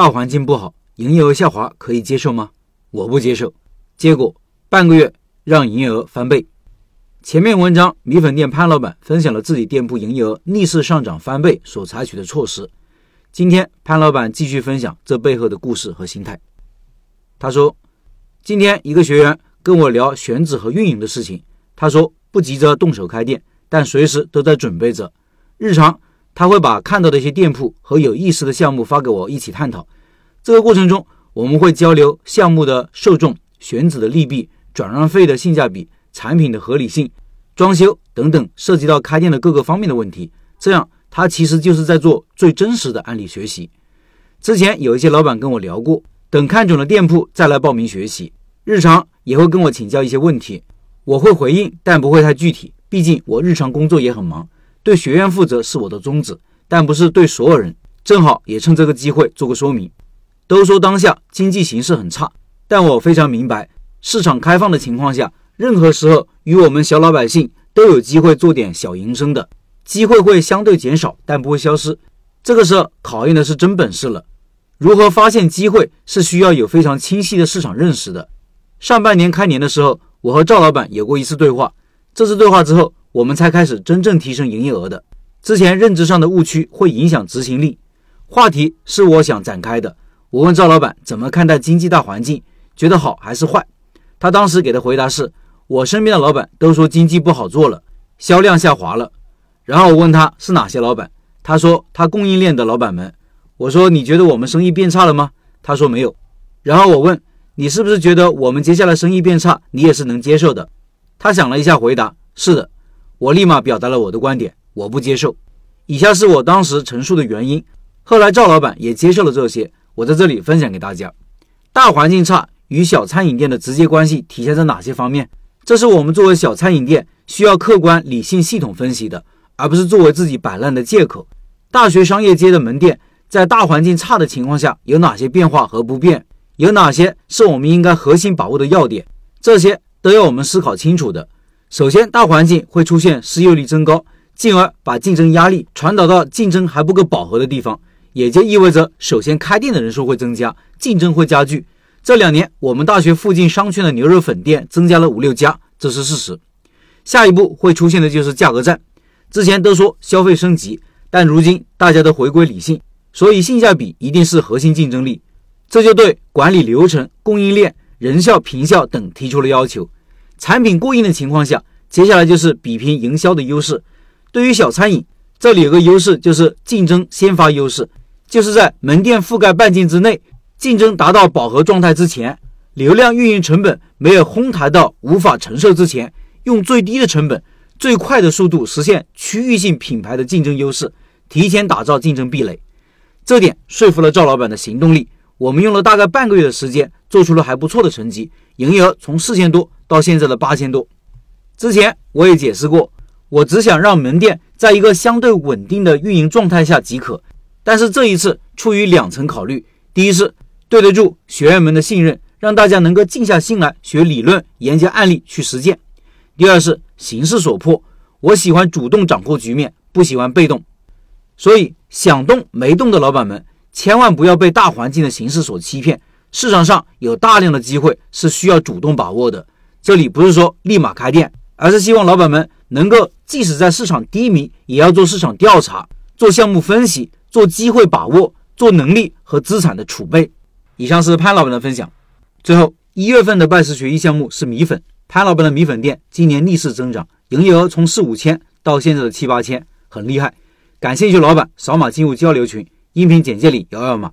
大环境不好，营业额下滑，可以接受吗？我不接受。结果半个月让营业额翻倍。前面文章米粉店潘老板分享了自己店铺营业额逆势上涨翻倍所采取的措施。今天潘老板继续分享这背后的故事和心态。他说：“今天一个学员跟我聊选址和运营的事情。他说不急着动手开店，但随时都在准备着。日常他会把看到的一些店铺和有意思的项目发给我一起探讨。这个过程中，我们会交流项目的受众、选址的利弊、转让费的性价比。”产品的合理性、装修等等，涉及到开店的各个方面的问题。这样，他其实就是在做最真实的案例学习。之前有一些老板跟我聊过，等看准了店铺再来报名学习。日常也会跟我请教一些问题，我会回应，但不会太具体。毕竟我日常工作也很忙，对学员负责是我的宗旨，但不是对所有人。正好也趁这个机会做个说明。都说当下经济形势很差，但我非常明白，市场开放的情况下。任何时候，与我们小老百姓都有机会做点小营生的机会会相对减少，但不会消失。这个时候考验的是真本事了。如何发现机会，是需要有非常清晰的市场认识的。上半年开年的时候，我和赵老板有过一次对话。这次对话之后，我们才开始真正提升营业额的。之前认知上的误区会影响执行力。话题是我想展开的。我问赵老板怎么看待经济大环境，觉得好还是坏？他当时给的回答是。我身边的老板都说经济不好做了，销量下滑了。然后我问他是哪些老板，他说他供应链的老板们。我说你觉得我们生意变差了吗？他说没有。然后我问你是不是觉得我们接下来生意变差，你也是能接受的？他想了一下，回答是的。我立马表达了我的观点，我不接受。以下是我当时陈述的原因。后来赵老板也接受了这些，我在这里分享给大家。大环境差与小餐饮店的直接关系体现在哪些方面？这是我们作为小餐饮店需要客观、理性、系统分析的，而不是作为自己摆烂的借口。大学商业街的门店在大环境差的情况下有哪些变化和不变？有哪些是我们应该核心把握的要点？这些都要我们思考清楚的。首先，大环境会出现失业率增高，进而把竞争压力传导到竞争还不够饱和的地方，也就意味着，首先开店的人数会增加，竞争会加剧。这两年，我们大学附近商圈的牛肉粉店增加了五六家，这是事实。下一步会出现的就是价格战。之前都说消费升级，但如今大家都回归理性，所以性价比一定是核心竞争力。这就对管理流程、供应链、人效、平效等提出了要求。产品过硬的情况下，接下来就是比拼营销的优势。对于小餐饮，这里有个优势就是竞争先发优势，就是在门店覆盖半径之内。竞争达到饱和状态之前，流量运营成本没有哄抬到无法承受之前，用最低的成本、最快的速度实现区域性品牌的竞争优势，提前打造竞争壁垒。这点说服了赵老板的行动力。我们用了大概半个月的时间，做出了还不错的成绩，营业额从四千多到现在的八千多。之前我也解释过，我只想让门店在一个相对稳定的运营状态下即可。但是这一次出于两层考虑，第一是。对得住学员们的信任，让大家能够静下心来学理论、研究案例去实践。第二是形势所迫，我喜欢主动掌控局面，不喜欢被动。所以想动没动的老板们，千万不要被大环境的形势所欺骗。市场上有大量的机会是需要主动把握的。这里不是说立马开店，而是希望老板们能够即使在市场低迷，也要做市场调查、做项目分析、做机会把握、做能力和资产的储备。以上是潘老板的分享。最后一月份的拜师学艺项目是米粉，潘老板的米粉店今年逆势增长，营业额从四五千到现在的七八千，很厉害。感兴趣老板扫码进入交流群，音频简介里摇摇码。